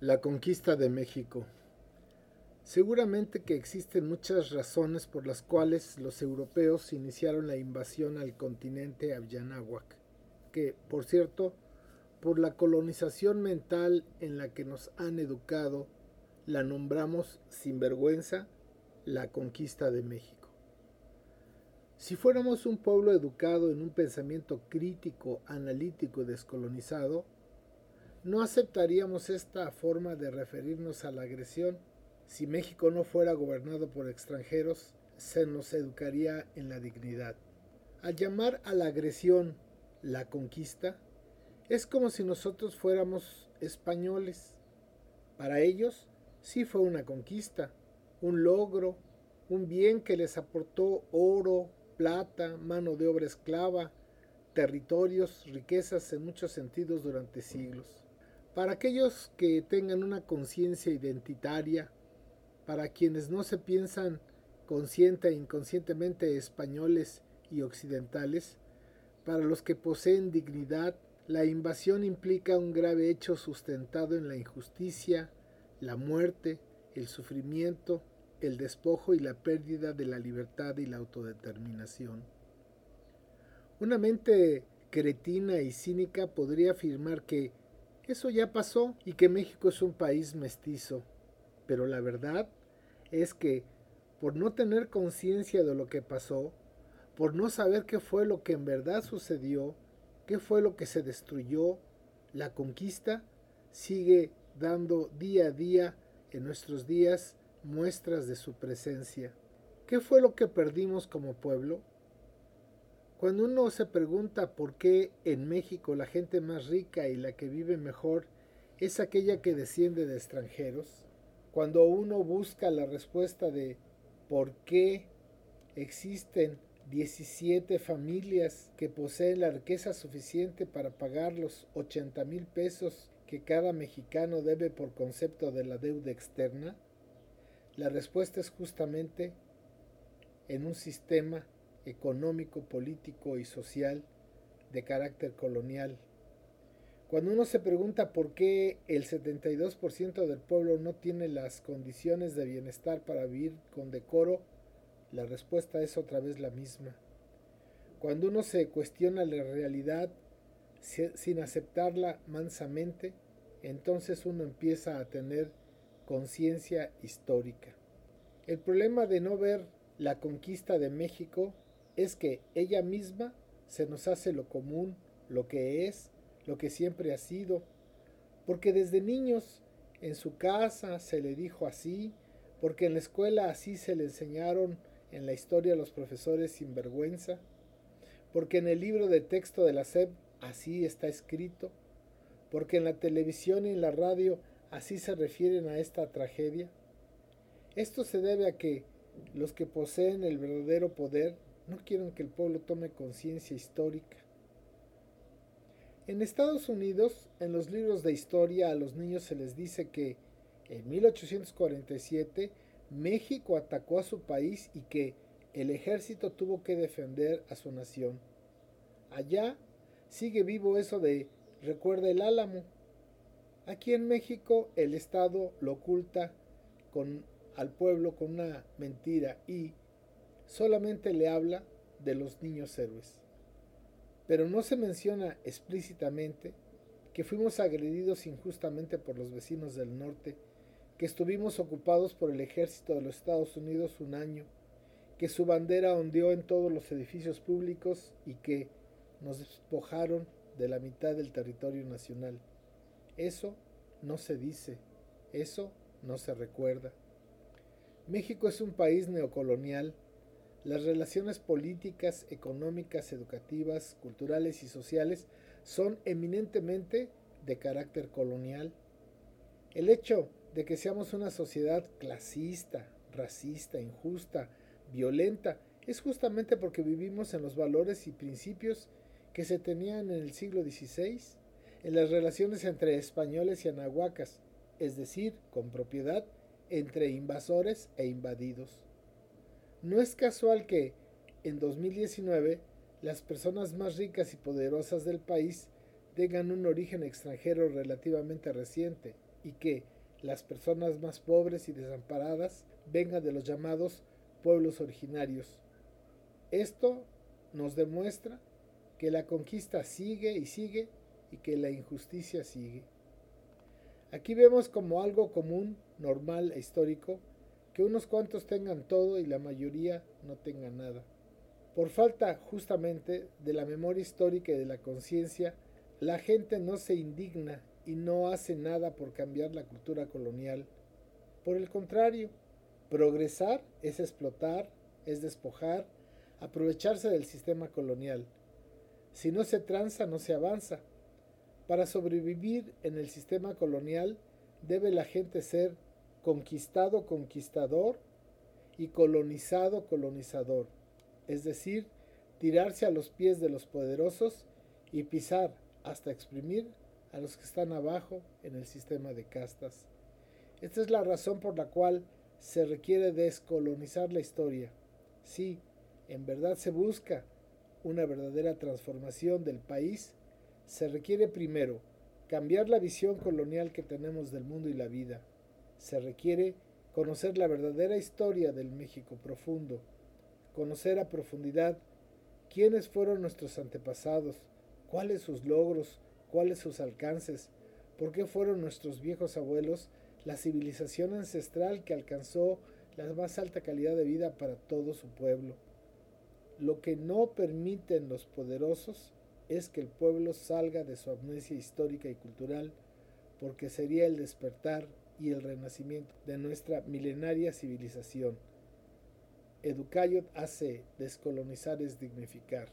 La conquista de México. Seguramente que existen muchas razones por las cuales los europeos iniciaron la invasión al continente Abyanáhuac, que, por cierto, por la colonización mental en la que nos han educado, la nombramos sin vergüenza la conquista de México. Si fuéramos un pueblo educado en un pensamiento crítico, analítico y descolonizado, no aceptaríamos esta forma de referirnos a la agresión. Si México no fuera gobernado por extranjeros, se nos educaría en la dignidad. Al llamar a la agresión la conquista, es como si nosotros fuéramos españoles. Para ellos sí fue una conquista, un logro, un bien que les aportó oro, plata, mano de obra esclava, territorios, riquezas en muchos sentidos durante siglos. Para aquellos que tengan una conciencia identitaria, para quienes no se piensan consciente e inconscientemente españoles y occidentales, para los que poseen dignidad, la invasión implica un grave hecho sustentado en la injusticia, la muerte, el sufrimiento, el despojo y la pérdida de la libertad y la autodeterminación. Una mente cretina y cínica podría afirmar que eso ya pasó y que México es un país mestizo. Pero la verdad es que por no tener conciencia de lo que pasó, por no saber qué fue lo que en verdad sucedió, qué fue lo que se destruyó, la conquista sigue dando día a día en nuestros días muestras de su presencia. ¿Qué fue lo que perdimos como pueblo? Cuando uno se pregunta por qué en México la gente más rica y la que vive mejor es aquella que desciende de extranjeros, cuando uno busca la respuesta de por qué existen 17 familias que poseen la riqueza suficiente para pagar los 80 mil pesos que cada mexicano debe por concepto de la deuda externa, la respuesta es justamente en un sistema económico, político y social de carácter colonial. Cuando uno se pregunta por qué el 72% del pueblo no tiene las condiciones de bienestar para vivir con decoro, la respuesta es otra vez la misma. Cuando uno se cuestiona la realidad sin aceptarla mansamente, entonces uno empieza a tener conciencia histórica. El problema de no ver la conquista de México es que ella misma se nos hace lo común, lo que es, lo que siempre ha sido, porque desde niños en su casa se le dijo así, porque en la escuela así se le enseñaron en la historia los profesores sin vergüenza, porque en el libro de texto de la SEP así está escrito, porque en la televisión y en la radio así se refieren a esta tragedia. Esto se debe a que los que poseen el verdadero poder no quieren que el pueblo tome conciencia histórica. En Estados Unidos, en los libros de historia a los niños se les dice que en 1847 México atacó a su país y que el ejército tuvo que defender a su nación. Allá sigue vivo eso de recuerda el álamo. Aquí en México el Estado lo oculta al pueblo con una mentira y solamente le habla de los niños héroes. Pero no se menciona explícitamente que fuimos agredidos injustamente por los vecinos del norte, que estuvimos ocupados por el ejército de los Estados Unidos un año, que su bandera ondeó en todos los edificios públicos y que nos despojaron de la mitad del territorio nacional. Eso no se dice, eso no se recuerda. México es un país neocolonial las relaciones políticas, económicas, educativas, culturales y sociales son eminentemente de carácter colonial. El hecho de que seamos una sociedad clasista, racista, injusta, violenta, es justamente porque vivimos en los valores y principios que se tenían en el siglo XVI, en las relaciones entre españoles y anahuacas, es decir, con propiedad entre invasores e invadidos. No es casual que en 2019 las personas más ricas y poderosas del país tengan un origen extranjero relativamente reciente, y que las personas más pobres y desamparadas vengan de los llamados pueblos originarios. Esto nos demuestra que la conquista sigue y sigue y que la injusticia sigue. Aquí vemos como algo común, normal e histórico que unos cuantos tengan todo y la mayoría no tengan nada. Por falta justamente de la memoria histórica y de la conciencia, la gente no se indigna y no hace nada por cambiar la cultura colonial. Por el contrario, progresar es explotar, es despojar, aprovecharse del sistema colonial. Si no se tranza, no se avanza. Para sobrevivir en el sistema colonial debe la gente ser conquistado conquistador y colonizado colonizador, es decir, tirarse a los pies de los poderosos y pisar hasta exprimir a los que están abajo en el sistema de castas. Esta es la razón por la cual se requiere descolonizar la historia. Si en verdad se busca una verdadera transformación del país, se requiere primero cambiar la visión colonial que tenemos del mundo y la vida. Se requiere conocer la verdadera historia del México profundo, conocer a profundidad quiénes fueron nuestros antepasados, cuáles sus logros, cuáles sus alcances, por qué fueron nuestros viejos abuelos la civilización ancestral que alcanzó la más alta calidad de vida para todo su pueblo. Lo que no permiten los poderosos es que el pueblo salga de su amnesia histórica y cultural, porque sería el despertar y el renacimiento de nuestra milenaria civilización. Educayot hace descolonizar es dignificar.